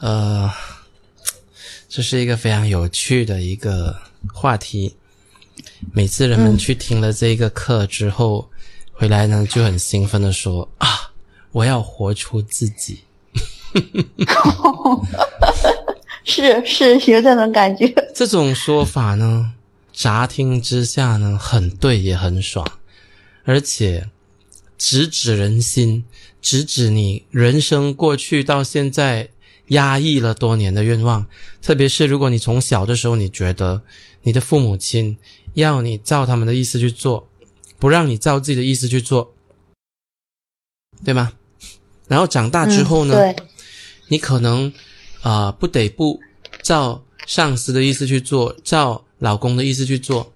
呃，这是一个非常有趣的一个话题。每次人们去听了这个课之后，回来呢就很兴奋的说：“啊，我要活出自己。是是有这种感觉。”这种说法呢，乍听之下呢，很对也很爽，而且直指人心，直指你人生过去到现在压抑了多年的愿望。特别是如果你从小的时候，你觉得你的父母亲要你照他们的意思去做，不让你照自己的意思去做，对吗？然后长大之后呢，嗯、你可能啊、呃不得不照上司的意思去做，照老公的意思去做，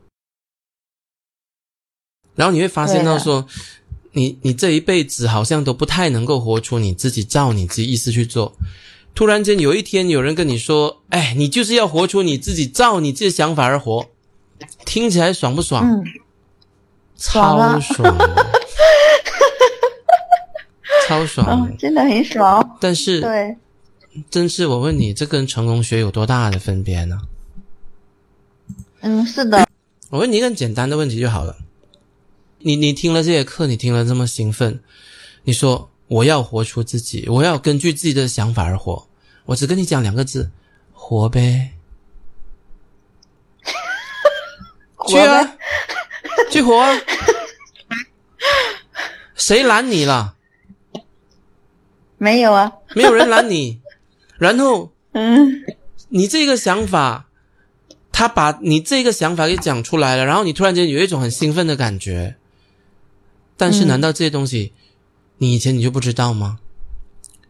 然后你会发现到说，你你这一辈子好像都不太能够活出你自己照你自己意思去做。突然间有一天有人跟你说：“哎，你就是要活出你自己，照你自己的想法而活。”听起来爽不爽？嗯，爽超啊爽的，超爽真的很爽。但是，对，真是我问你，这跟成功学有多大的分别呢？嗯，是的，我问你一个很简单的问题就好了。你你听了这节课，你听了这么兴奋，你说我要活出自己，我要根据自己的想法而活。我只跟你讲两个字：活呗。去啊，去活啊！谁拦你了？没有啊。没有人拦你。然后嗯你这个想法，他把你这个想法给讲出来了，然后你突然间有一种很兴奋的感觉。但是，嗯难道这些东西、你以前你就不知道吗？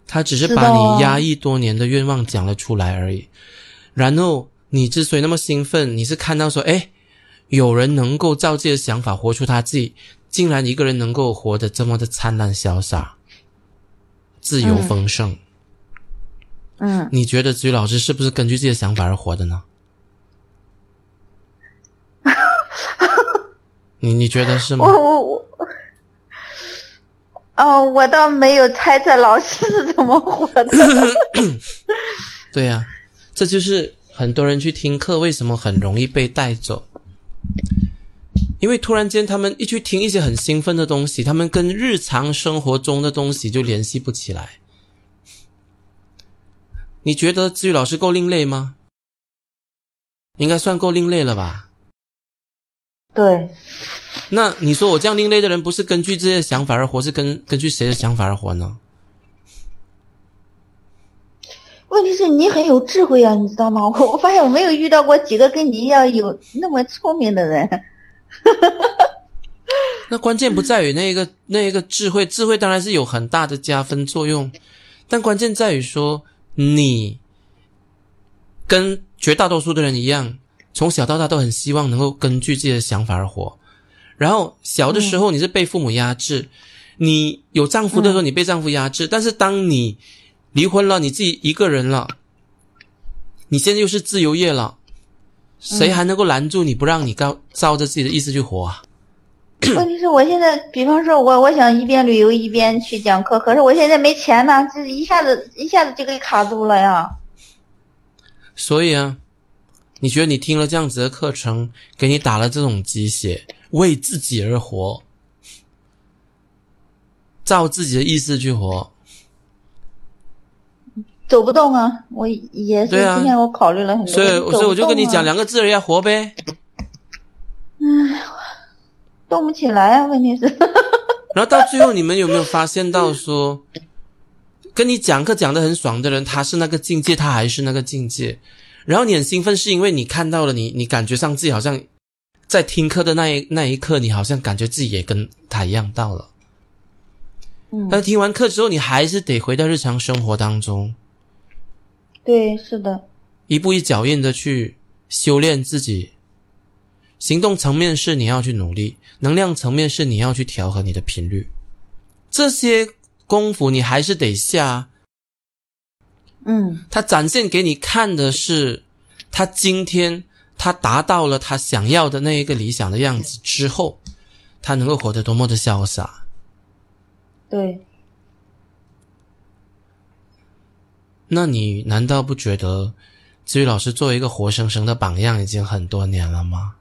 他只是把你压抑多年的愿望讲了出来而已。然后你之所以那么兴奋，你是看到说，哎，有人能够照自己的想法活出他自己，竟然一个人能够活得这么的灿烂潇洒、自由嗯丰盛。嗯，你觉得子瑜老师是不是根据自己的想法而活的呢？你你觉得是吗我？我我，哦，我倒没有猜测老师是怎么活的。对呀、这就是很多人去听课为什么很容易被带走，因为突然间他们一去听一些很兴奋的东西，他们跟日常生活中的东西就联系不起来。你觉得子瑜老师够另类吗？应该算够另类了吧？对，那你说我这样另类的人，不是根据这些想法而活，是根根据谁的想法而活呢？问题是你很有智慧啊，你知道吗？我 我发现我没有遇到过几个跟你一样有那么聪明的人。那关键不在于那个那一个智慧，智慧当然是有很大的加分作用，但关键在于说你跟绝大多数的人一样，从小到大都很希望能够根据自己的想法而活。然后小的时候你是被父母压制，你有丈夫的时候你被丈夫压制，但是当你离婚了，你自己一个人了，你现在又是自由业了，谁还能够拦住你不让你照照着自己的意思去活啊？问题是我现在，比方说我我想一边旅游一边去讲课，可是我现在没钱呢，这一下子一下子就给卡住了呀。所以啊，你觉得你听了这样子的课程，给你打了这种鸡血，为自己而活，照自己的意思去活，走不动啊，我也是今天我考虑了很多，所以所以我就跟你讲两个字而已啊，活呗。动不起来啊，问题是，然后到最后，你们有没有发现到说，跟你讲课讲的很爽的人，他是那个境界，他还是那个境界。然后你很兴奋，是因为你看到了你，你感觉上自己好像在听课的那一那一刻，你好像感觉自己也跟他一样到了。嗯，但听完课之后，你还是得回到日常生活当中，对，是的，一步一脚印的去修炼自己。行动层面是你要去努力，能量层面是你要去调和你的频率，这些功夫你还是得下。嗯他展现给你看的是，他今天他达到了他想要的那一个理想的样子之后，他能够活得多么的潇洒。对，那你难道不觉得子宇老师作为一个活生生的榜样已经很多年了吗？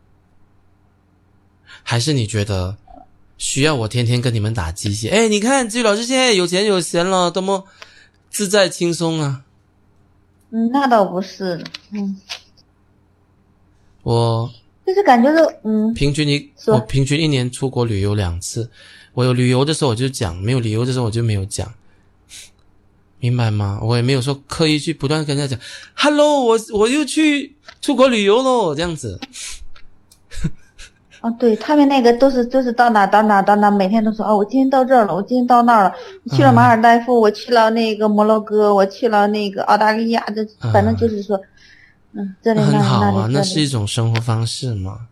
还是你觉得需要我天天跟你们打鸡血？哎，你看子宇老师现在有钱有闲了，多么自在轻松啊！嗯，那倒不是，嗯，我就是感觉是，嗯，平均一我平均一年出国旅游两次，我有旅游的时候我就讲，没有旅游的时候我就没有讲，明白吗？我也没有说刻意去不断跟人家讲，Hello，我我又去出国旅游喽，这样子。哦，对他们那个都是都是到哪到哪到哪，每天都说哦，我今天到这儿了，我今天到那儿了，我去了马尔代夫，我去了那个摩洛哥，我去了那个澳大利亚，这反正就是说，嗯，这里很好啊，那是一，种生活方式嘛。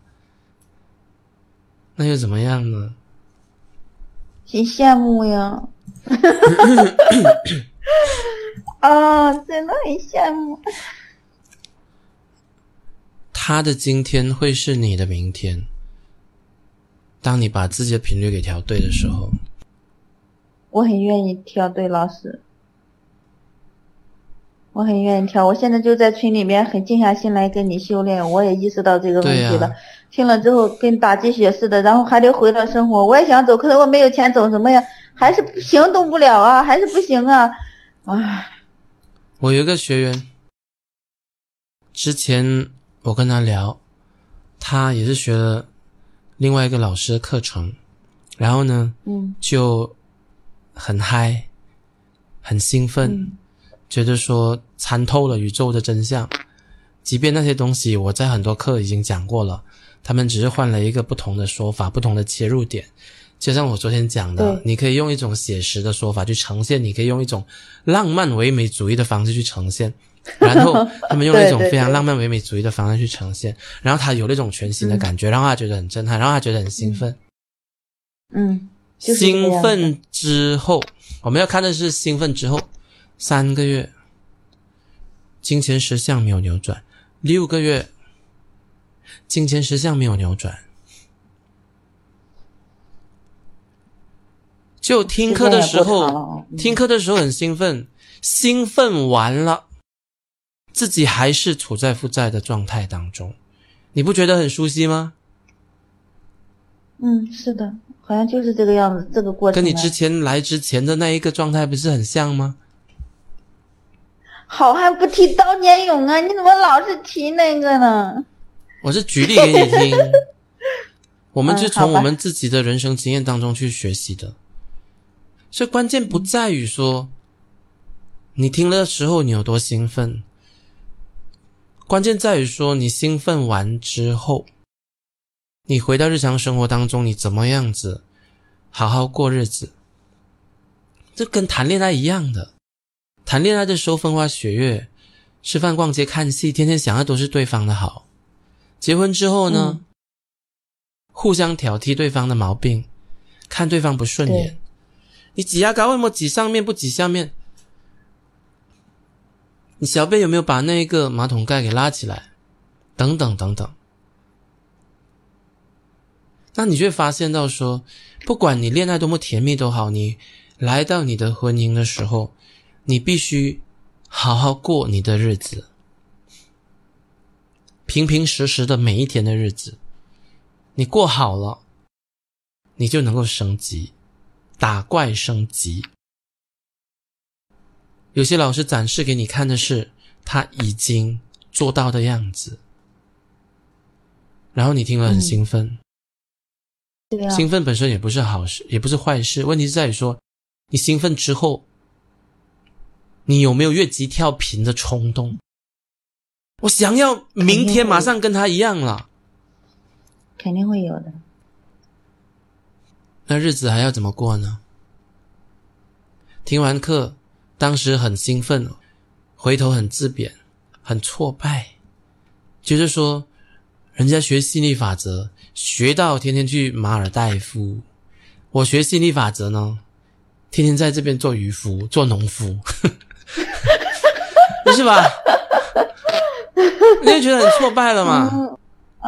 那又怎么样呢？挺羡慕呀。啊，真的很羡慕。他的今天会是你的明天。当你把自己的频率给调对的时候，我很愿意调，对老师，我很愿意调。我现在就在群里面很静下心来跟你修炼，我也意识到这个问、题了。听了之后跟打鸡血似的，然后还得回到生活。我也想走，可是我没有钱，走什么呀？还是行动不了啊，还是不行啊！唉，我有一个学员，之前我跟他聊，他也是学了另外一个老师的课程，然后呢嗯。就很嗨，很兴奋，嗯。觉得说参透了宇宙的真相。即便那些东西我在很多课已经讲过了，他们只是换了一个不同的说法、不同的切入点。就像我昨天讲的，你可以用一种写实的说法去呈现，你可以用一种浪漫唯美主义的方式去呈现，然后他们用了一种非常浪漫唯美主义的方式去呈现，然后他有那种全新的感觉，让他觉得很震撼，让他觉得很兴奋。嗯，兴奋之后，我们要看的是兴奋之后三个月，金钱实相没有扭转；六个月，金钱实相没有扭转。就听课的时候哦，听课的时候很兴奋，兴奋完了，自己还是处在负债的状态当中，你不觉得很熟悉吗？嗯，是的，好像就是这个样子，这个过程啊。跟你之前来之前的那一个状态不是很像吗？好汉不提当年勇啊！你怎么老是提那个呢？我是举例给你听，我们就从我们自己的人生经验当中去学习的。所以关键不在于说你听了的时候你有多兴奋，关键在于说你兴奋完之后，你回到日常生活当中，你怎么样子好好过日子。这跟谈恋爱一样的，谈恋爱的时候风花雪月，吃饭、逛街、看戏，天天想的都是对方的好。结婚之后呢，嗯互相挑剔对方的毛病，看对方不顺眼。你挤牙膏为什么挤上面不挤下面？你小便有没有把那个马桶盖给拉起来？等等等等。那你就会发现到说，不管你恋爱多么甜蜜都好，你来到你的婚姻的时候，你必须好好过你的日子。平平实实的每一天的日子，你过好了，你就能够升级，打怪升级。有些老师展示给你看的是他已经做到的样子，然后你听了很兴奋。对啊，兴奋本身也不是好事，也不是坏事。问题是在于说，你兴奋之后，你有没有越级跳频的冲动？我想要明天马上跟他一样了，肯定会有的。那日子还要怎么过呢？听完课，当时很兴奋，回头很自贬，很挫败，觉得说，人家学吸引力法则，学到天天去马尔代夫，我学吸引力法则呢，天天在这边做渔夫、做农夫，不 是吧？你就觉得很挫败了嘛？嗯，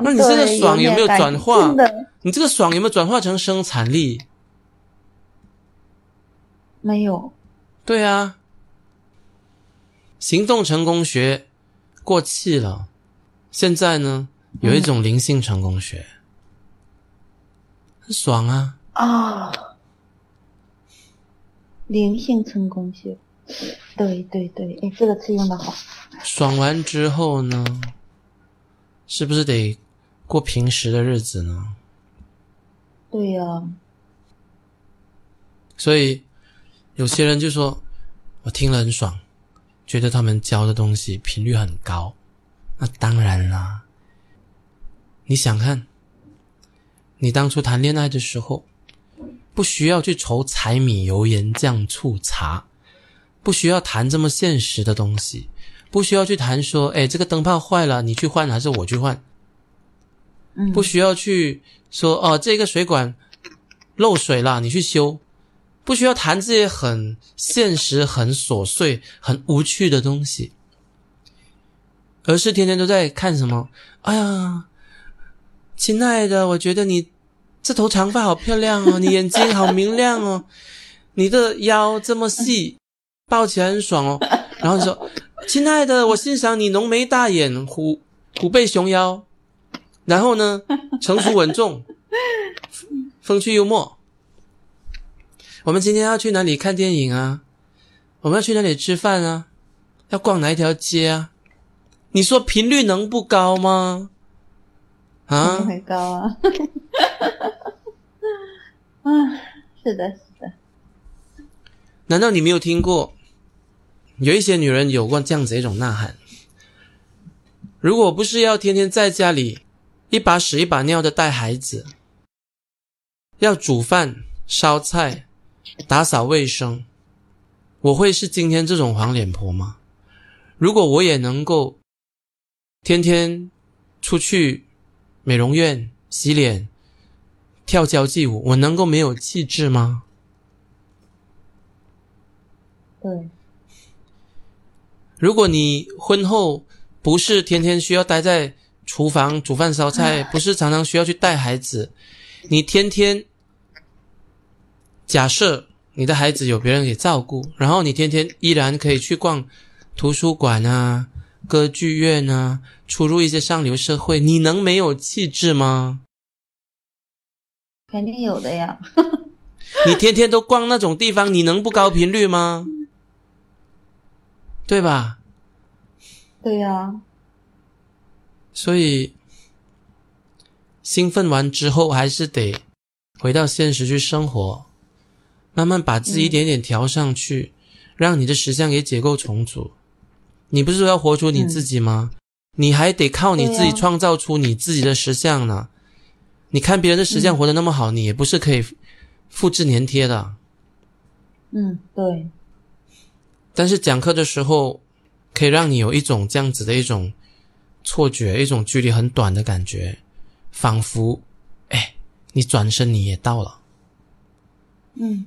那你这个爽有没有转化你这个爽有没有转化成生产力？没有。对啊，行动成功学过气了，现在呢有一种灵性成功学，很爽啊！啊，灵性成功学，对对对，哎，这个词用的好。爽完之后呢，是不是得过平时的日子呢？对呀、所以有些人就说，我听了很爽，觉得他们教的东西频率很高。那当然啦，你想看，你当初谈恋爱的时候，不需要去愁柴米油盐酱醋茶，不需要谈这么现实的东西，不需要去谈说，哎，这个灯泡坏了，你去换还是我去换？嗯，不需要去说哦，这个水管漏水了，你去修，不需要谈这些很现实、很琐碎、很无趣的东西，而是天天都在看什么？哎呀，亲爱的，我觉得你这头长发好漂亮哦，你眼睛好明亮哦，你的腰这么细，抱起来很爽哦。然后你说，亲爱的，我欣赏你浓眉大眼、虎虎背熊腰。然后呢，成熟稳重，风趣幽默。我们今天要去哪里看电影啊？我们要去哪里吃饭啊？要逛哪一条街啊？你说频率能不高吗？啊肯定，会高啊。嗯，是的，是的，难道你没有听过？有一些女人有过这样子一种呐喊：如果不是要天天在家里一把屎一把尿的带孩子，要煮饭、烧菜、打扫卫生，我会是今天这种黄脸婆吗？如果我也能够天天出去美容院洗脸、跳交际舞，我能够没有气质吗？对，如果你婚后不是天天需要待在厨房煮饭烧菜，不是常常需要去带孩子，你天天假设你的孩子有别人给照顾，然后你天天依然可以去逛图书馆啊、歌剧院啊，出入一些上流社会，你能没有气质吗？肯定有的呀。你天天都逛那种地方，你能不高频率吗？对吧？对呀、所以兴奋完之后，还是得回到现实去生活，慢慢把自己一点点调上去，让你的实相也解构重组。你不是说要活出你自己吗？你还得靠你自己创造出你自己的实相呢。你看别人的实相活得那么好，你也不是可以复制粘贴的。嗯，对，但是讲课的时候，可以让你有一种这样子的一种错觉，一种距离很短的感觉，仿佛，哎，你转身你也到了，嗯，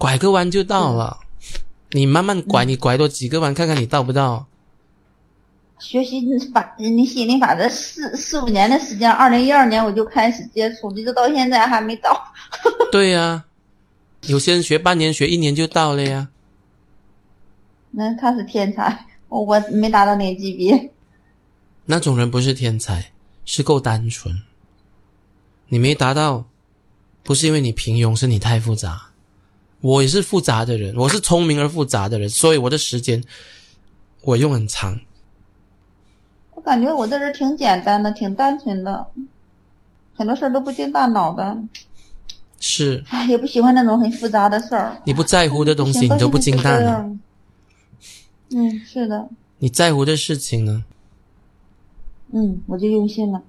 拐个弯就到了。你慢慢拐，你拐多几个弯，看看你到不到。学习法，你心理法则四四五年的时间，二零一二年我就开始接触，一直到现在还没到。对呀、有些人学半年、学一年就到了呀。那他是天才，我我没达到那个级别。那种人不是天才，是够单纯。你没达到，不是因为你平庸，是你太复杂。我也是复杂的人，我是聪明而复杂的人，所以我的时间我用很长。我感觉我这人挺简单的，挺单纯的，很多事儿都不经大脑的。是哎，也不喜欢那种很复杂的事儿。你不在乎的东西，你都不经大脑；嗯，是的，你在乎的事情呢，嗯，我就用心了。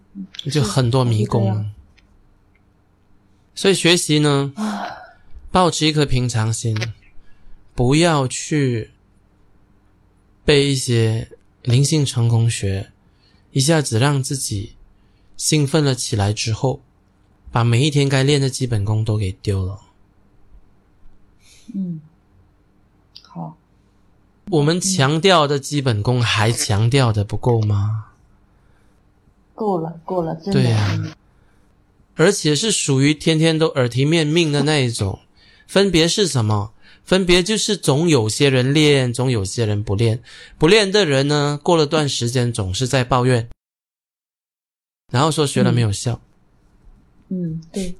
就很多迷宫了。所以学习呢，保持一颗平常心，不要去被一些灵性成功学一下子让自己兴奋了起来之后，把每一天该练的基本功都给丢了。嗯，好，我们强调的基本功还强调的不够吗？够了，够了，真的。对呀嗯而且是属于天天都耳提面命的那一种。分别是什么？分别就是总有些人练，总有些人不练。不练的人呢，过了段时间总是在抱怨，然后说学了没有效。嗯，对，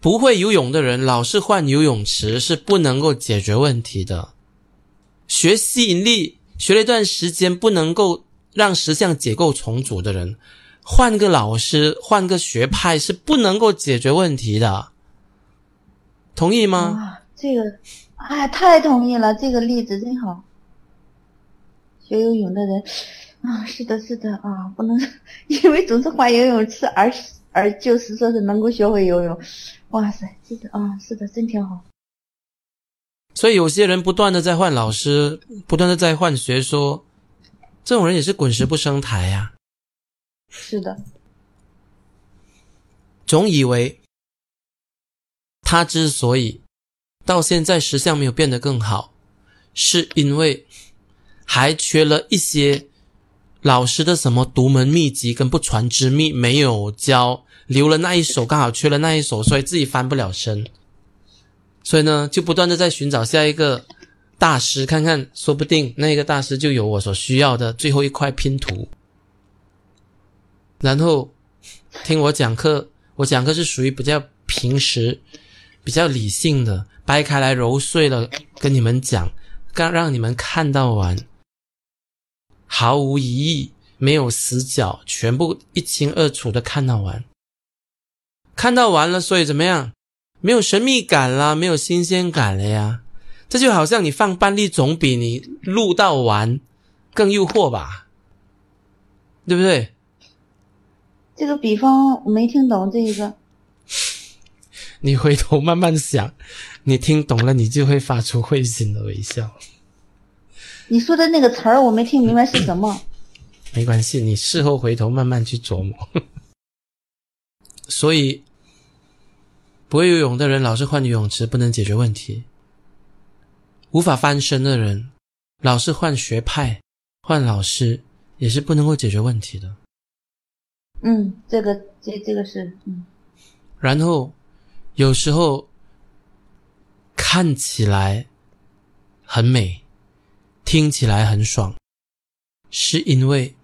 不会游泳的人老是换游泳池是不能够解决问题的。学吸引力学了一段时间不能够让实相结构重组的人，换个老师换个学派是不能够解决问题的。同意吗？啊，这个，哎，太同意了，这个例子真好。学游泳的人，啊，是的，是的，啊，不能 因为总是换游泳池而而就是说是能够学会游泳。哇塞，这个啊，是的，真挺好。所以有些人不断的在换老师，不断的在换学说，这种人也是滚石不生台呀、是的，总以为他之所以到现在实相没有变得更好，是因为还缺了一些老师的什么独门秘籍跟不传之秘没有教，留了那一手，刚好缺了那一手，所以自己翻不了身。所以呢，就不断的在寻找下一个大师，看看说不定那个大师就有我所需要的最后一块拼图。然后听我讲课，我讲课是属于比较平时、比较理性的，掰开来揉碎了跟你们讲，刚让你们看到完，毫无疑义，没有死角，全部一清二楚的看到完。看到完了，所以怎么样？没有神秘感啦，没有新鲜感了呀。这就好像你放半粒总比你录到完更诱惑吧，对不对？这个比方我没听懂这一个。你回头慢慢想，你听懂了，你就会发出会心的微笑。你说的那个词儿我没听明白是什么。没关系，你事后回头慢慢去琢磨。所以，不会游泳的人老是换游泳池，不能解决问题；无法翻身的人，老是换学派、换老师，也是不能够解决问题的。嗯，这个这这个是嗯然后，有时候看起来很美，听起来很爽，是因为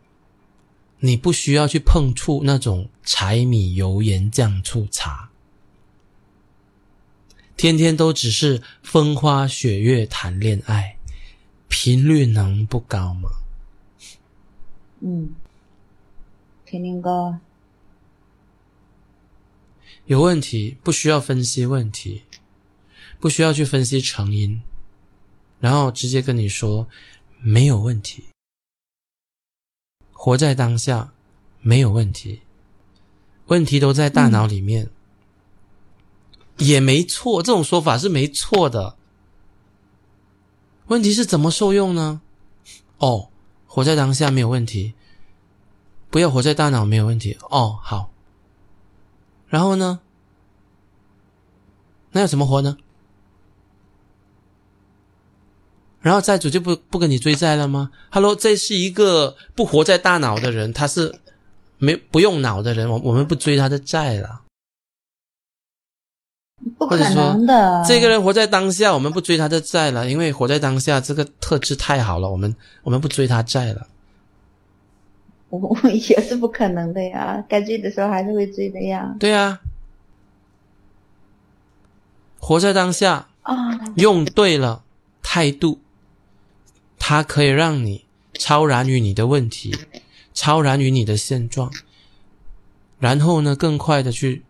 你不需要去碰触那种柴米油盐酱醋茶，天天都只是风花雪月谈恋爱，频率能不高吗？嗯，肯定高。有问题不需要分析问题，不需要去分析成因，然后直接跟你说没有问题，活在当下没有问题，问题都在大脑里面，也没错，这种说法是没错的。问题是怎么受用呢？哦，活在当下没有问题，不要活在大脑没有问题。哦，好。然后呢？那要怎么活呢？然后债主就不不跟你追债了吗？Hello，这是一个不活在大脑的人，他是没不用脑的人，我我们不追他的债了。不可或者说能的。这个人活在当下，我们不追他的债了，因为活在当下这个特质太好了，我们我们不追他债了。我 我也是不可能的呀，该追的时候还是会追的呀。对啊，活在当下，啊，用对了态度，它可以让你超然于你的问题，超然于你的现状，然后呢，更快的去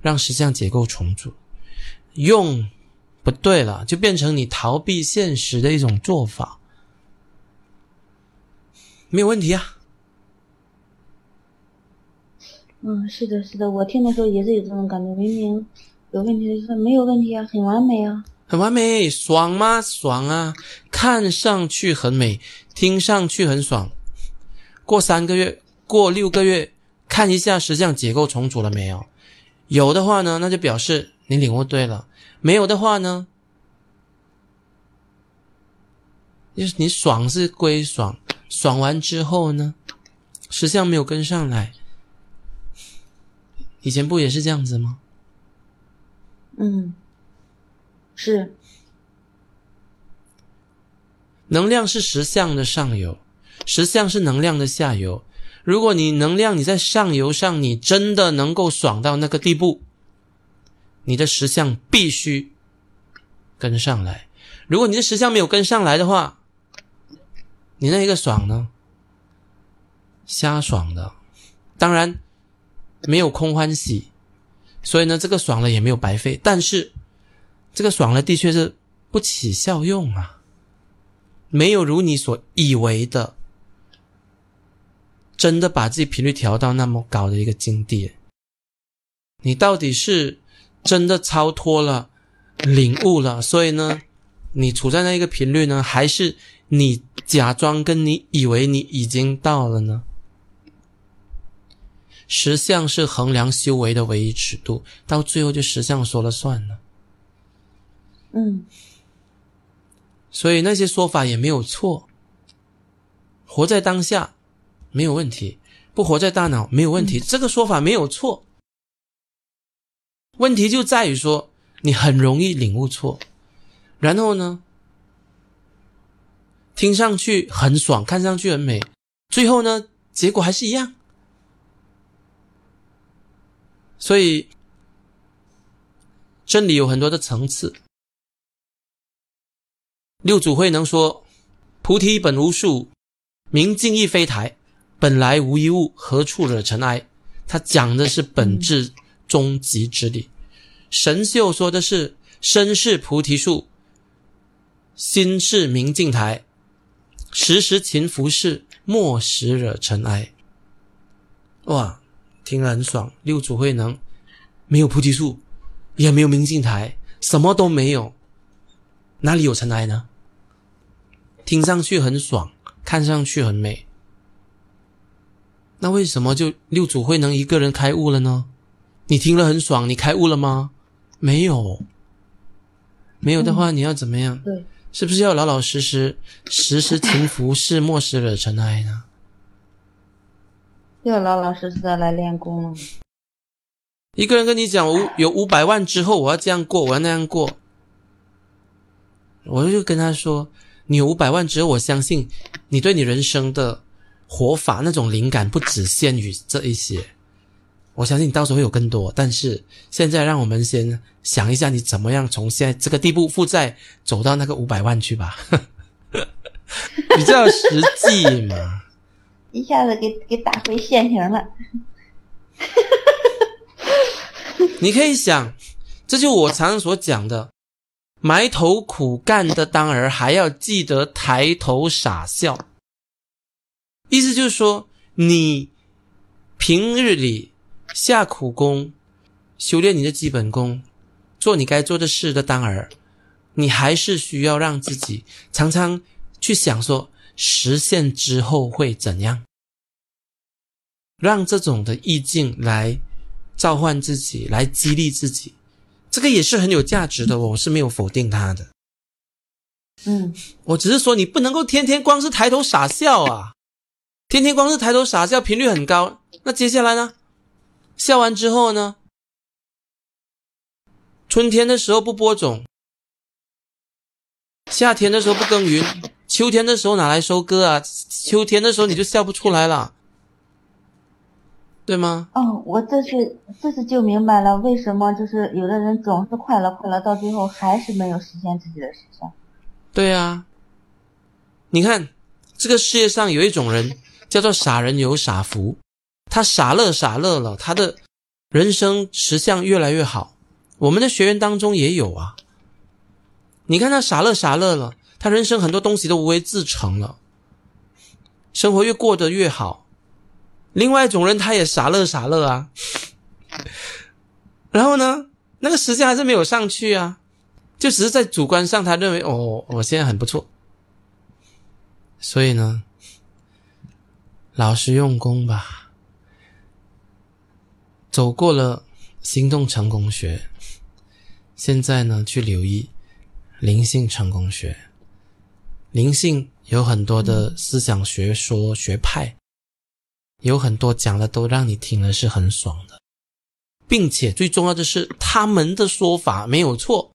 让实相结构重组。用不对了，就变成你逃避现实的一种做法，没有问题啊。嗯，是的，是的，我听的时候也是有这种感觉，明明有问题的时候没有问题啊，很完美啊。很完美，爽吗？爽啊！看上去很美，听上去很爽。过三个月，过六个月，看一下实际上结构重组了没有？有的话呢，那就表示你领悟对了；没有的话呢，就是你爽是归爽，爽完之后呢，实际上没有跟上来。以前不也是这样子吗？嗯，是，能量是实相的上游，实相是能量的下游。如果你能量你在上游上，你真的能够爽到那个地步，你的实相必须跟上来。如果你的实相没有跟上来的话，你那一个爽呢？瞎爽的，当然没有空欢喜，所以呢，这个爽了也没有白费。但是这个爽了的确是不起效用啊，没有如你所以为的，真的把自己频率调到那么高的一个境地。你到底是真的超脱了、领悟了，所以呢，你处在那一个频率呢，还是你假装跟你以为你已经到了呢？实相是衡量修为的唯一尺度，到最后就实相说了算了。嗯，所以那些说法也没有错，活在当下没有问题，不活在大脑没有问题，这个说法没有错。问题就在于说你很容易领悟错，然后呢，听上去很爽，看上去很美，最后呢，结果还是一样。所以，真理有很多的层次。六祖慧能说：“菩提本无树，明镜亦非台，本来无一物，何处惹尘埃？”他讲的是本质终极之理。神秀说的是：“身是菩提树，心是明镜台，时时勤拂拭，莫使惹尘埃。”哇！听了很爽，六祖慧能没有菩提树，也没有明镜台，什么都没有，哪里有尘埃呢？听上去很爽，看上去很美，那为什么就六祖慧能一个人开悟了呢？你听了很爽，你开悟了吗？没有，没有的话，你要怎么样？对，是不是要老老实实、时时勤拂 拭，莫使惹尘埃呢？要老老实实的来练功了。一个人跟你讲，我有五百万之后，我要这样过，我要那样过，我就跟他说，你有五百万之后，我相信你对你人生的活法那种灵感不只限于这一些，我相信你到时候会有更多。但是现在，让我们先想一下，你怎么样从现在这个地步负债走到那个五百万去吧，比较实际嘛。一下子给给打回现形了。你可以想，这就我常常所讲的，埋头苦干的当儿，还要记得抬头傻笑。意思就是说，你平日里下苦功，修炼你的基本功，做你该做的事的当儿，你还是需要让自己常常去想说。实现之后会怎样？让这种的意境来召唤自己，来激励自己，这个也是很有价值的。我是没有否定它的。嗯，我只是说你不能够天天光是抬头傻笑啊，天天光是抬头傻笑，频率很高。那接下来呢？笑完之后呢？春天的时候不播种，夏天的时候不耕耘。秋天的时候哪来收割啊？秋天的时候你就笑不出来了，对吗？哦，我这是这是就明白了，为什么就是有的人总是快乐快乐，到最后还是没有实现自己的实相。对啊，你看这个世界上有一种人叫做傻人有傻福，他傻乐傻乐了，他的人生实相越来越好。我们的学员当中也有啊，你看他傻乐傻乐了。他人生很多东西都无为自成了，生活越过得越好。另外一种人，他也傻乐傻乐啊，然后呢，那个实际还是没有上去啊，就只是在主观上他认为哦，我现在很不错。所以呢，老实用功吧，走过了行动成功学，现在呢，去留意灵性成功学。灵性有很多的思想学说学派，有很多讲的都让你听了是很爽的，并且最重要的是他们的说法没有错，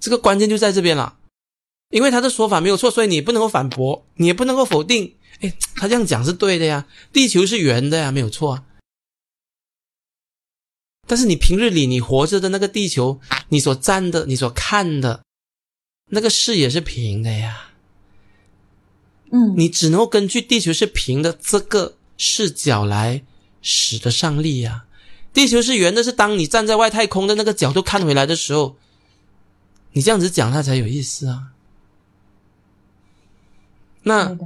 这个关键就在这边了。因为他的说法没有错，所以你不能够反驳，你也不能够否定。哎，他这样讲是对的呀，地球是圆的呀，没有错啊。但是你平日里你活着的那个地球，你所站的、你所看的，那个视野是平的呀。嗯，你只能够根据地球是平的这个视角来使得上力呀。地球是圆的，是当你站在外太空的那个角度看回来的时候，你这样子讲它才有意思啊。那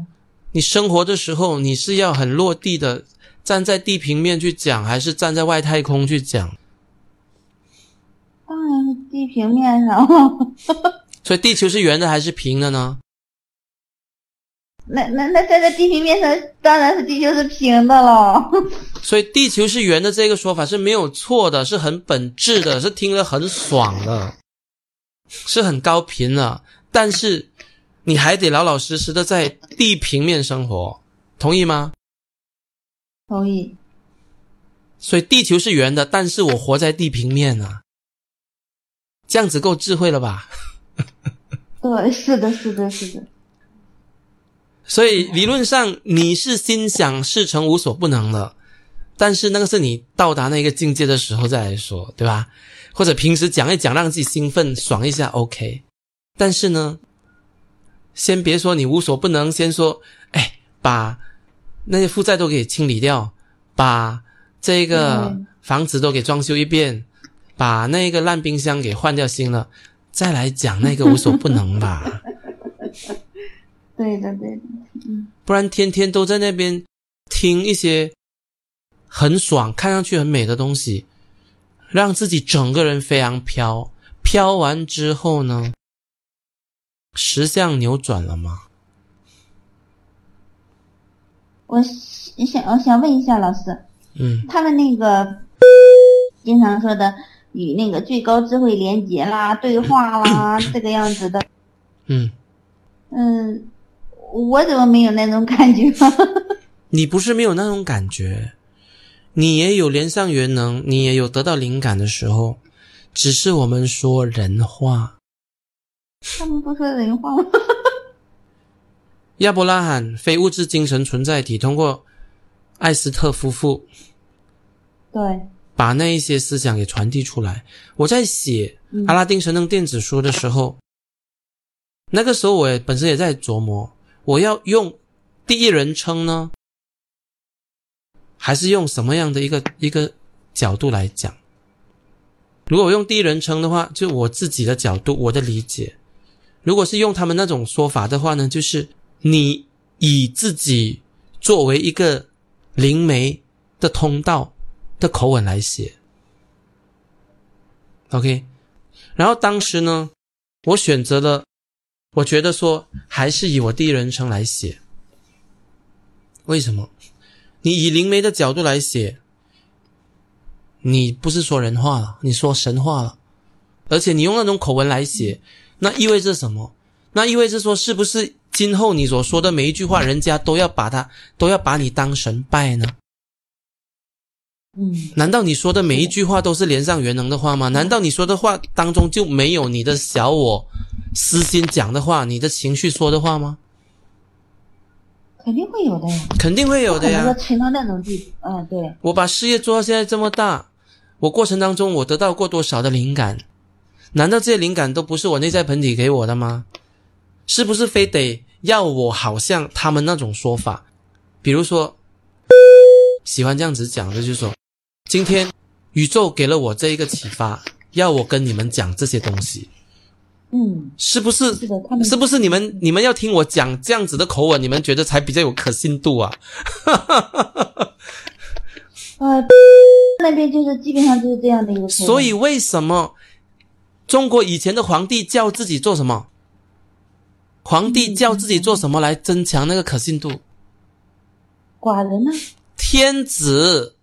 你生活的时候，你是要很落地的站在地平面去讲，还是站在外太空去讲？当然是地平面上了。所以地球是圆的还是平的呢？那那那站在地平面上，当然是地球是平的了。所以地球是圆的这个说法是没有错的，是很本质的，是听了很爽的，是很高频的。但是你还得老老实实的在地平面生活，同意吗？同意。所以地球是圆的，但是我活在地平面啊，这样子够智慧了吧？对，是的，是的，是的。所以理论上你是心想事成、无所不能的，但是那个是你到达那个境界的时候再来说，对吧？或者平时讲一讲，让自己兴奋爽一下，OK。但是呢，先别说你无所不能，先说，哎，把那些负债都给清理掉，把这个嗯房子都给装修一遍，把那个烂冰箱给换掉新了，再来讲那个无所不能吧。对的，对的。嗯，不然天天都在那边听一些很爽、看上去很美的东西，让自己整个人非常飘。飘完之后呢，实相扭转了吗？我想我想问一下老师，嗯他们那个经常说的与那个最高智慧连接啦、对话啦，这个样子的，嗯，嗯，我怎么没有那种感觉？你不是没有那种感觉，你也有连上元能，你也有得到灵感的时候，只是我们说人话。他们不说人话吗？亚伯拉罕非物质精神存在体通过艾斯特夫妇对，把那一些思想给传递出来。我在写嗯阿拉丁神灯电子书的时候，那个时候我也本身也在琢磨，我要用第一人称呢，还是用什么样的一个一个角度来讲？如果用第一人称的话，就我自己的角度，我的理解；如果是用他们那种说法的话呢，就是你以自己作为一个灵媒的通道的口吻来写。OK，然后当时呢，我选择了，我觉得说还是以我第一人称来写。为什么？你以灵媒的角度来写，你不是说人话了，你说神话了，而且你用那种口吻来写，那意味着什么？那意味着说，是不是今后你所说的每一句话，人家都要把它都要把你当神拜呢？嗯，难道你说的每一句话都是连上元能的话吗？难道你说的话当中就没有你的小我私心讲的话，你的情绪说的话吗？肯定会有的呀，肯定会有的呀不可能说。沉到那种地步。嗯，对，我把事业做到现在这么大，我过程当中我得到过多少的灵感？难道这些灵感都不是我内在本体给我的吗？是不是非得要我好像他们那种说法？比如说，喜欢这样子讲的，就是说，今天宇宙给了我这一个启发，要我跟你们讲这些东西，嗯，是不是？是的，他们是不是你们你们要听我讲这样子的口吻，你们觉得才比较有可信度啊？呃那边就是基本上就是这样的一个。所以为什么中国以前的皇帝叫自己做什么？皇帝叫自己做什么来增强那个可信度？寡人呢？天子，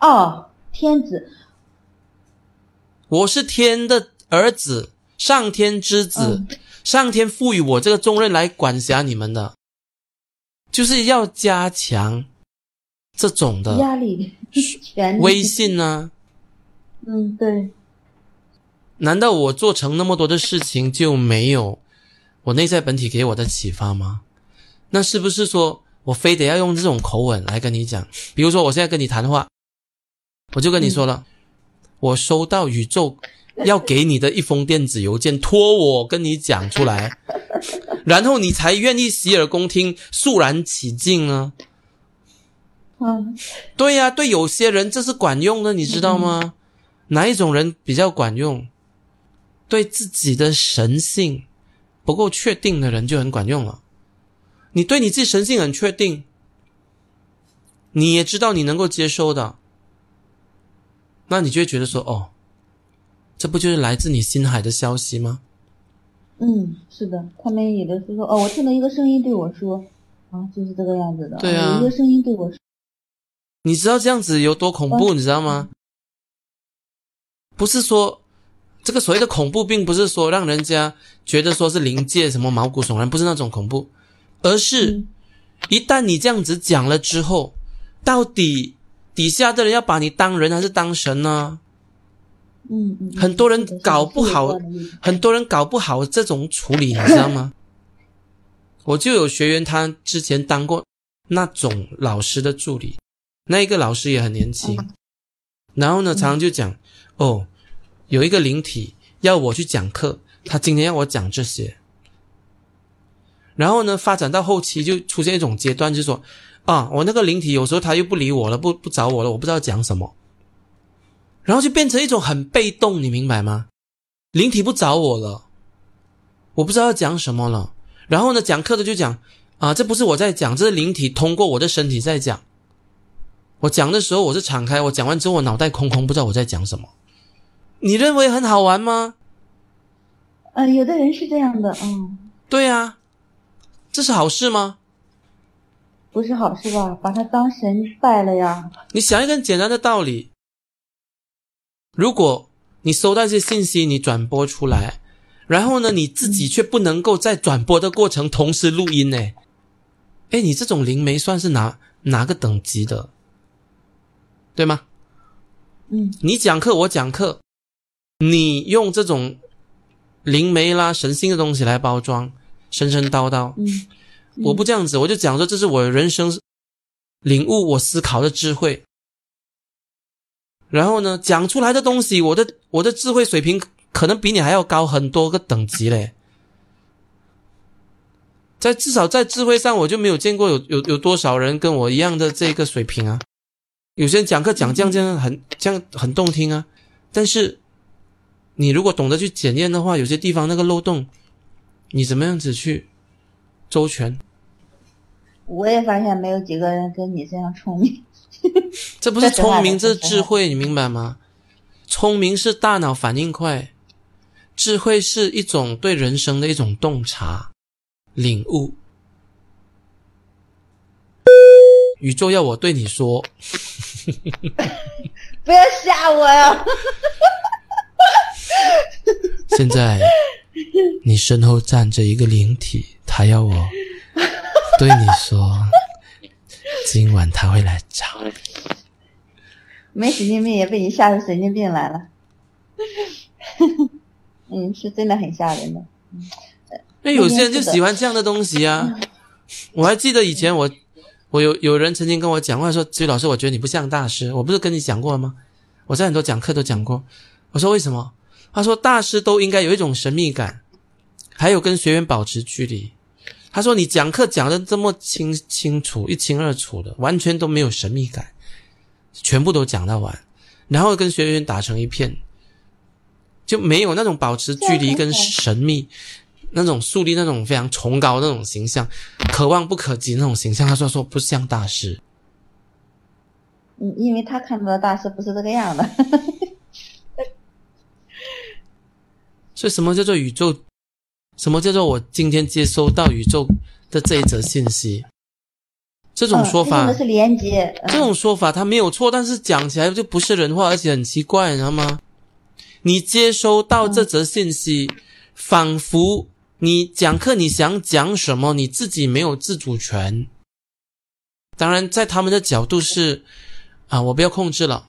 哦，天子，我是天的儿子，上天之子，嗯上天赋予我这个重任来管辖你们的，就是要加强这种的压力、权力威。信呢、嗯，对，难道我做成那么多的事情就没有我内在本体给我的启发吗？那是不是说我非得要用这种口吻来跟你讲？比如说我现在跟你谈话，我就跟你说了，我收到宇宙要给你的一封电子邮件，托我跟你讲出来，然后你才愿意洗耳恭听、肃然起敬呢？嗯，对呀、对有些人这是管用的，你知道吗？哪一种人比较管用？对自己的神性不够确定的人就很管用了。你对你自己神性很确定，你也知道你能够接收的，那你就会觉得说，哦，这不就是来自你心海的消息吗？嗯，是的，他们有的是说哦，我听到一个声音对我说，啊，就是这个样子的。对啊有一个声音对我说，你知道这样子有多恐怖，你知道吗？不是说这个所谓的恐怖，并不是说让人家觉得说是灵界什么毛骨悚然，不是那种恐怖，而是嗯一旦你这样子讲了之后，到底底下的人要把你当人还是当神呢？嗯嗯，很多人搞不好很多人搞不好这种处理，你知道吗？我就有学员，他之前当过那种老师的助理，那一个老师也很年轻，然后呢，常常就讲，哦，有一个灵体要我去讲课，他今天要我讲这些，然后呢，发展到后期就出现一种阶段，就是说，啊，我那个灵体有时候他又不理我了，不不找我了，我不知道讲什么，然后就变成一种很被动，你明白吗？灵体不找我了，我不知道要讲什么了。然后呢，讲课的就讲啊，这不是我在讲，这是灵体通过我的身体在讲。我讲的时候我是敞开，我讲完之后我脑袋空空，不知道我在讲什么。你认为很好玩吗？呃，有的人是这样的，嗯，对啊，这是好事吗？不是好事吧？把他当神拜了呀。你想一个很简单的道理：如果你收到一些信息，你转播出来，然后呢，你自己却不能够在转播的过程同时录音呢？哎，你这种灵媒算是哪哪个等级的？对吗？嗯你讲课，我讲课，你用这种灵媒啦、神性的东西来包装，神神叨叨。嗯，我不这样子，我就讲说这是我人生领悟、我思考的智慧。然后呢，讲出来的东西，我的我的智慧水平可能比你还要高很多个等级嘞。在至少在智慧上，我就没有见过有有有多少人跟我一样的这个水平啊。有些人讲课讲这样这样很这样很动听啊，但是你如果懂得去检验的话，有些地方那个漏洞，你怎么样子去周全？我也发现没有几个人跟你这样聪明。这不是聪明，这是智慧，你明白吗？聪明是大脑反应快，智慧是一种对人生的一种洞察、领悟。宇宙要我对你说，不要吓我呀！现在 你身后站着一个灵体，他要我 对你说，今晚他会来找你。没神经病也被你吓出神经病来了。嗯，是真的很吓人的。那有些人就喜欢这样的东西啊。我还记得以前我，我有有人曾经跟我讲话说：“子宇老师，我觉得你不像大师。”我不是跟你讲过了吗？我在很多讲课都讲过。我说为什么？他说大师都应该有一种神秘感，还有跟学员保持距离。他说你讲课讲的这么清清楚、一清二楚的，完全都没有神秘感，全部都讲到完，然后跟学员打成一片，就没有那种保持距离跟神秘。那种树立那种非常崇高那种形象，可望不可及那种形象，他说说不像大师，嗯，因为他看到的大师不是这个样的。所以什么叫做宇宙？什么叫做我今天接收到宇宙的这一则信息？这种说法，嗯、的是连接。嗯、这种说法它没有错，但是讲起来就不是人话，而且很奇怪，你知道吗？你接收到这则信息，嗯、仿佛你讲课你想讲什么，你自己没有自主权。当然，在他们的角度是啊，我不要控制了，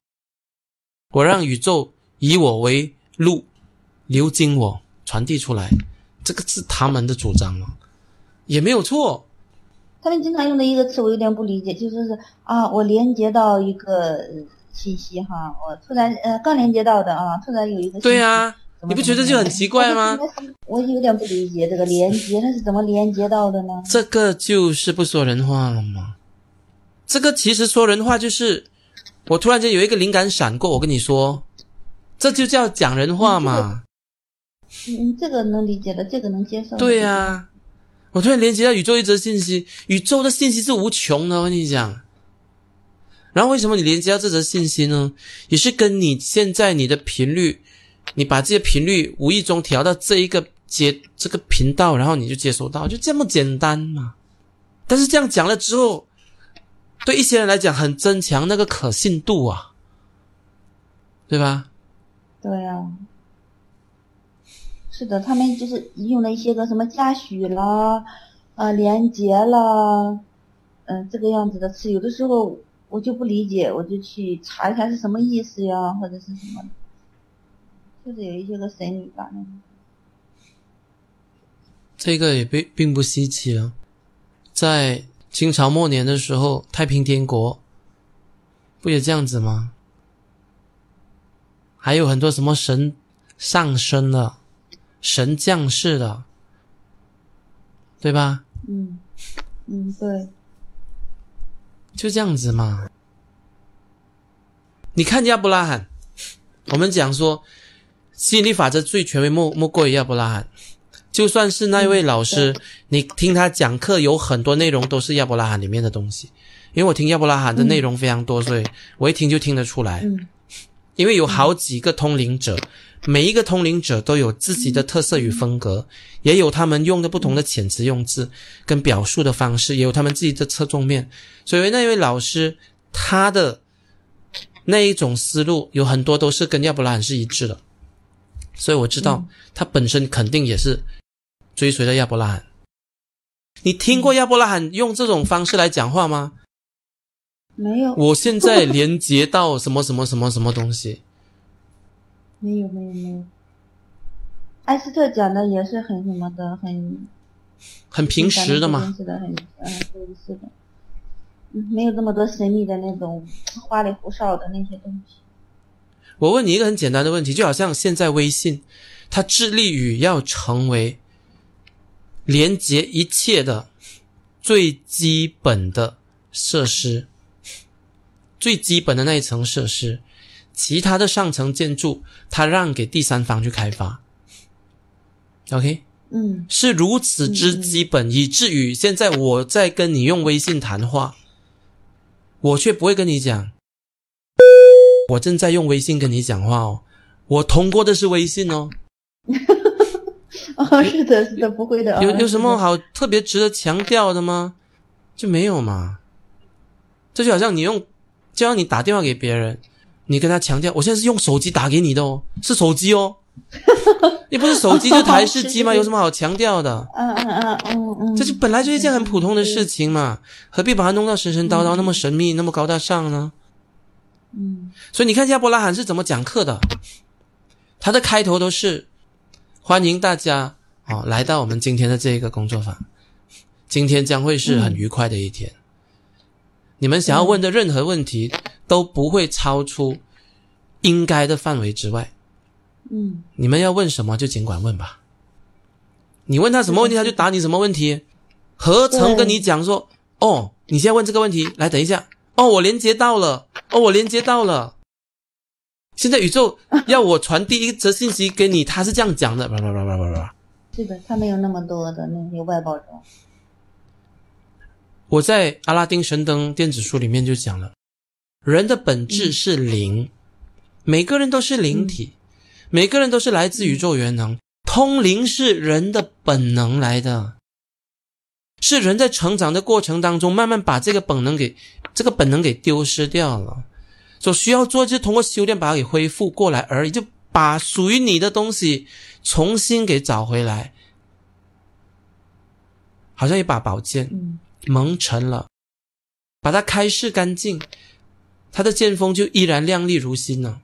我让宇宙以我为路，流经我传递出来，这个是他们的主张吗？也没有错。他们经常用的一个词，我有点不理解，就说是啊，我连接到一个呃信息哈，我突然呃刚连接到的啊，突然有一个信息对呀、怎么你不觉得就很奇怪吗？我有点不理解这个连接，它是怎么连接到的呢？这个就是不说人话了吗？这个其实说人话就是，我突然间有一个灵感闪过，我跟你说，这就叫讲人话嘛。嗯，这个能理解的，这个能接受。对呀、我突然连接到宇宙一则信息，宇宙的信息是无穷的，我跟你讲。然后为什么你连接到这则信息呢？也是跟你现在你的频率，你把这些频率无意中调到这一个接这个频道，然后你就接收到，就这么简单嘛。但是这样讲了之后，对一些人来讲很增强那个可信度啊，对吧？对呀、是的，他们就是用了一些个什么加许啦，呃，连接啦，嗯、这个样子的词，有的时候我就不理解，我就去查一下是什么意思呀，或者是什么，就是有一些个神秘感的。这个也并并不稀奇了，在清朝末年的时候，太平天国不也这样子吗？还有很多什么神上升了、神降世的，对吧？嗯嗯，对，就这样子嘛。你看亚伯拉罕，我们讲说吸引力法则最权威莫莫过于亚伯拉罕。就算是那位老师，你听他讲课，有很多内容都是亚伯拉罕里面的东西。因为我听亚伯拉罕的内容非常多，所以我一听就听得出来。嗯因为有好几个通灵者，每一个通灵者都有自己的特色与风格，也有他们用的不同的遣词用字跟表述的方式，也有他们自己的侧重面。所以那位老师他的那一种思路有很多都是跟亚伯拉罕是一致的，所以我知道他本身肯定也是追随了亚伯拉罕。你听过亚伯拉罕用这种方式来讲话吗？没有我现在连接到什么什么什么什么东西，没有没有没有，艾斯特讲的也是很什么的，很很平时的嘛。是的，很嗯，对，是的，嗯，没有这么多神秘的那种花里胡哨的那些东西。我问你一个很简单的问题，就好像现在微信，它致力于要成为连接一切的最基本的设施，最基本的那一层设施，其他的上层建筑它让给第三方去开发。OK，嗯是如此之基本，以至于现在我在跟你用微信谈话，我却不会跟你讲，我正在用微信跟你讲话哦，我通过的是微信哦，哦，是的，是的，不会的。哦有有什么？好特别值得强调的吗？就没有嘛。这就好像你用，就像你打电话给别人，你跟他强调，我现在是用手机打给你的哦，是手机哦，你不是手机就台式机吗？有什么好强调的？嗯嗯嗯嗯嗯，这就本来就是一件很普通的事情嘛，何必把它弄到神神叨叨、那么神秘、那么高大上呢？嗯所以你看亚伯拉罕是怎么讲课的，他的开头都是欢迎大家哦来到我们今天的这个工作坊，今天将会是很愉快的一天。你们想要问的任何问题都不会超出应该的范围之外，嗯你们要问什么就尽管问吧。你问他什么问题，他就答你什么问题，何曾跟你讲说，哦，你现在问这个问题，来等一下，哦，我连接到了，哦，我连接到了。现在宇宙要我传递一则信息给你，他是这样讲的，叭叭叭叭叭叭。是的，他没有那么多的那些外包装。我在《阿拉丁神灯电子书》里面就讲了，人的本质是灵，每个人都是灵体，每个人都是来自宇宙元能，通灵是人的本能来的，是人在成长的过程当中慢慢把这个本能给这个本能给丢失掉了，所需要做就是通过修炼把它给恢复过来而已，就把属于你的东西重新给找回来，好像一把宝剑。嗯蒙尘了，把它开示干净，它的剑锋就依然亮丽如新呢。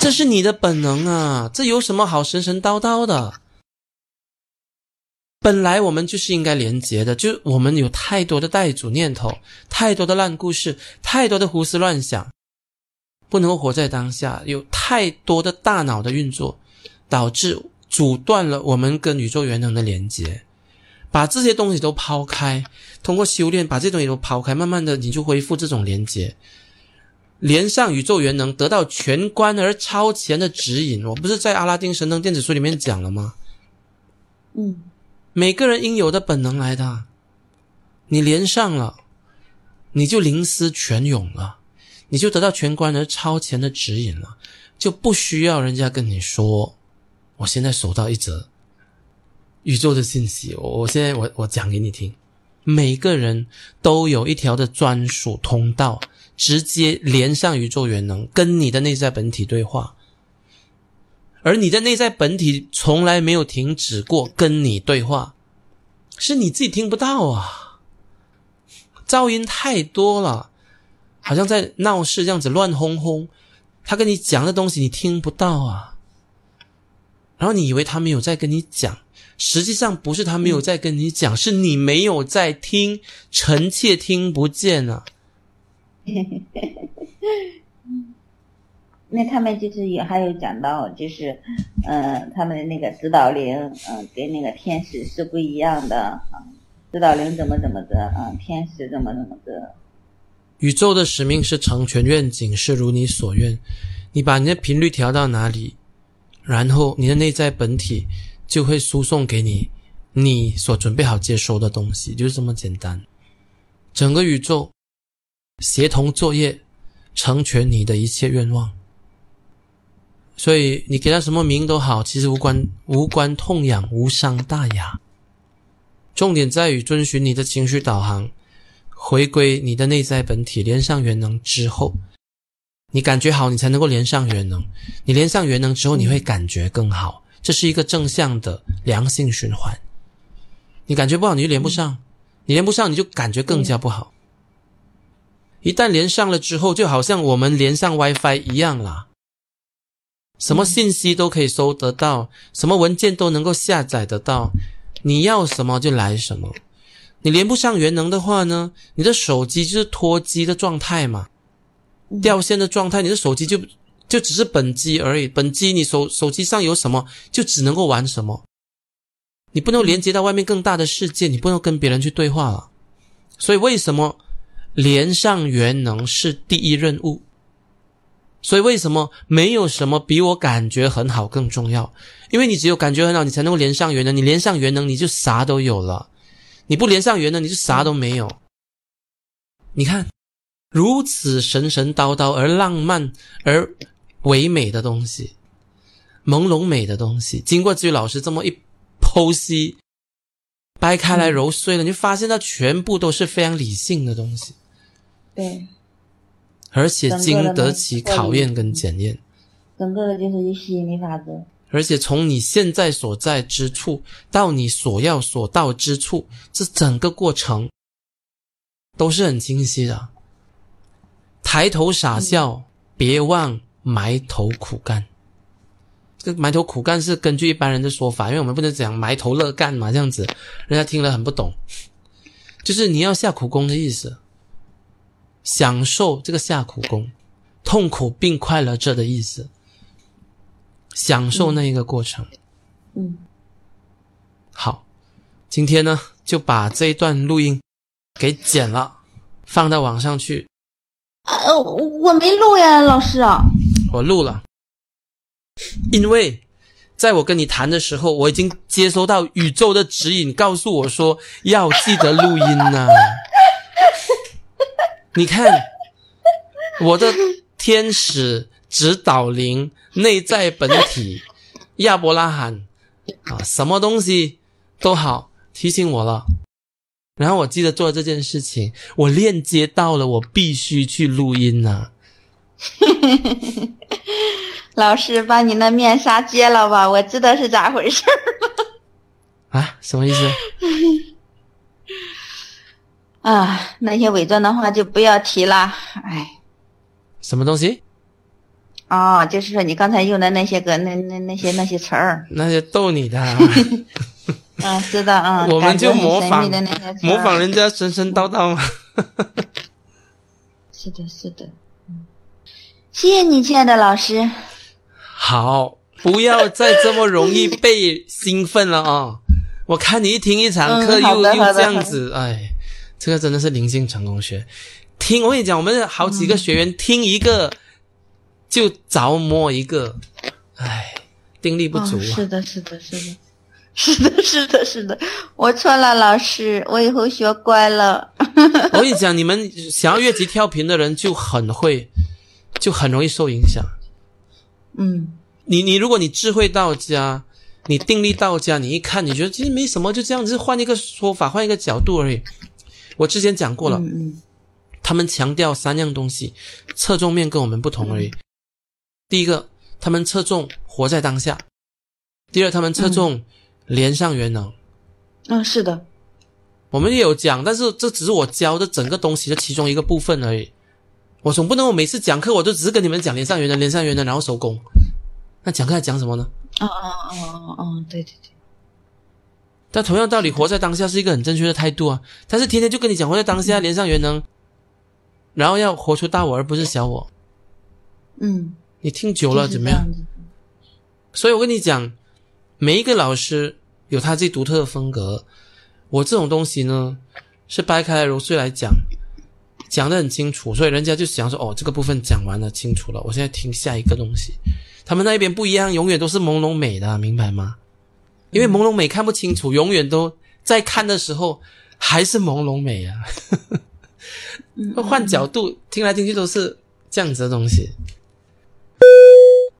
这是你的本能啊，这有什么好神神叨叨的？本来我们就是应该连接的，就我们有太多的带主念头，太多的烂故事，太多的胡思乱想，不能活在当下，有太多的大脑的运作，导致阻断了我们跟宇宙元能的连接。把这些东西都抛开，通过修炼把这些东西都抛开，慢慢的你就恢复这种连接，连上宇宙元能，得到全观而超前的指引。我不是在《阿拉丁神灯电子书》里面讲了吗？嗯，每个人应有的本能来的，你连上了，你就灵思泉涌了，你就得到全观而超前的指引了，就不需要人家跟你说，我现在手到一则。宇宙的信息，我我现在我我讲给你听，每个人都有一条的专属通道，直接连上宇宙元能，跟你的内在本体对话，而你的内在本体从来没有停止过跟你对话，是你自己听不到啊，噪音太多了，好像在闹市这样子乱哄哄，他跟你讲的东西你听不到啊，然后你以为他没有在跟你讲。实际上不是他没有在跟你讲，是你没有在听，臣妾听不见啊。那他们就是也还有讲到，就是嗯，他们的那个指导灵，嗯，跟那个天使是不一样的啊。指导灵怎么怎么的啊，天使怎么怎么的。宇宙的使命是成全愿景，是如你所愿。你把你的频率调到哪里，然后你的内在本体。就会输送给你你所准备好接收的东西，就是这么简单。整个宇宙协同作业，成全你的一切愿望。所以你给他什么名都好，其实无关无关痛痒，无伤大雅。重点在于遵循你的情绪导航，回归你的内在本体，连上元能之后，你感觉好，你才能够连上元能。你连上元能之后，你会感觉更好。这是一个正向的良性循环。你感觉不好，你就连不上；你连不上，你就感觉更加不好。一旦连上了之后，就好像我们连上 WiFi 一样啦，什么信息都可以搜得到，什么文件都能够下载得到，你要什么就来什么。你连不上元能的话呢，你的手机就是脱机的状态嘛，掉线的状态，你的手机就。就只是本机而已，本机你手手机上有什么，就只能够玩什么，你不能连接到外面更大的世界，你不能跟别人去对话了。所以为什么连上元能是第一任务？所以为什么没有什么比我感觉很好更重要？因为你只有感觉很好，你才能够连上元能。你连上元能，你就啥都有了；你不连上元能，你就啥都没有。你看，如此神神叨叨而浪漫而。唯美的东西，朦胧美的东西，经过志宇老师这么一剖析，掰开来揉碎了，你就发现它全部都是非常理性的东西。对，而且经得起考验跟检验。整个的就是一吸引力法则。而且从你现在所在之处到你所要所到之处，这整个过程都是很清晰的。抬头傻笑，别忘。埋头苦干，这个埋头苦干是根据一般人的说法，因为我们不能讲埋头乐干嘛，这样子人家听了很不懂。就是你要下苦功的意思，享受这个下苦功，痛苦并快乐着的意思，享受那一个过程。嗯，好，今天呢就把这一段录音给剪了，放到网上去。呃，我没录呀，老师啊。我录了，因为在我跟你谈的时候，我已经接收到宇宙的指引，告诉我说要记得录音呐。你看，我的天使指导灵、内在本体、亚伯拉罕啊，什么东西都好提醒我了。然后我记得做这件事情，我链接到了，我必须去录音呐。老师，把你那面纱揭了吧，我知道是咋回事儿 啊，什么意思？啊，那些伪装的话就不要提了。哎，什么东西？哦，就是说你刚才用的那些个那那那些那些词儿，那些逗你的。啊，知道啊。我们就模仿模仿人家神神叨叨嘛。是的，是的。嗯，谢谢你，亲爱的老师。好，不要再这么容易被兴奋了啊！我看你一听一堂课嗯又又这样子，哎，这个真的是灵性成功学。听我跟你讲，我们好几个学员听一个就着魔一个，哎，定力不足哦。啊。是的，是的，是的，是的，是的，是的，我错了，老师，我以后学乖了。我跟你讲，你们想要越级跳频的人就很会，就很容易受影响。嗯你你如果你智慧到家，你定力到家，你一看你觉得其实没什么，就这样，只是换一个说法，换一个角度而已。我之前讲过了，嗯嗯他们强调三样东西，侧重面跟我们不同而已。第一个，他们侧重活在当下；第二，他们侧重连上元能。嗯，是的，我们也有讲，但是这只是我教的整个东西的其中一个部分而已。我总不能我每次讲课我都只是跟你们讲连上元能、连上元能，然后收工。那讲课还讲什么呢？哦哦哦哦哦，对对对，但同样道理，活在当下是一个很正确的态度啊。但是天天就跟你讲活在当下，连上元能，然后要活出大我而不是小我。嗯，你听久了就是怎么样？所以我跟你讲，每一个老师有他自己独特的风格。我这种东西呢，是掰开来揉碎来讲，讲得很清楚，所以人家就想说，哦，这个部分讲完了，清楚了，我现在听下一个东西。他们那边不一样，永远都是朦胧美的，明白吗？因为朦胧美看不清楚，永远都在看的时候还是朦胧美啊。换角度听来听去都是这样子的东西。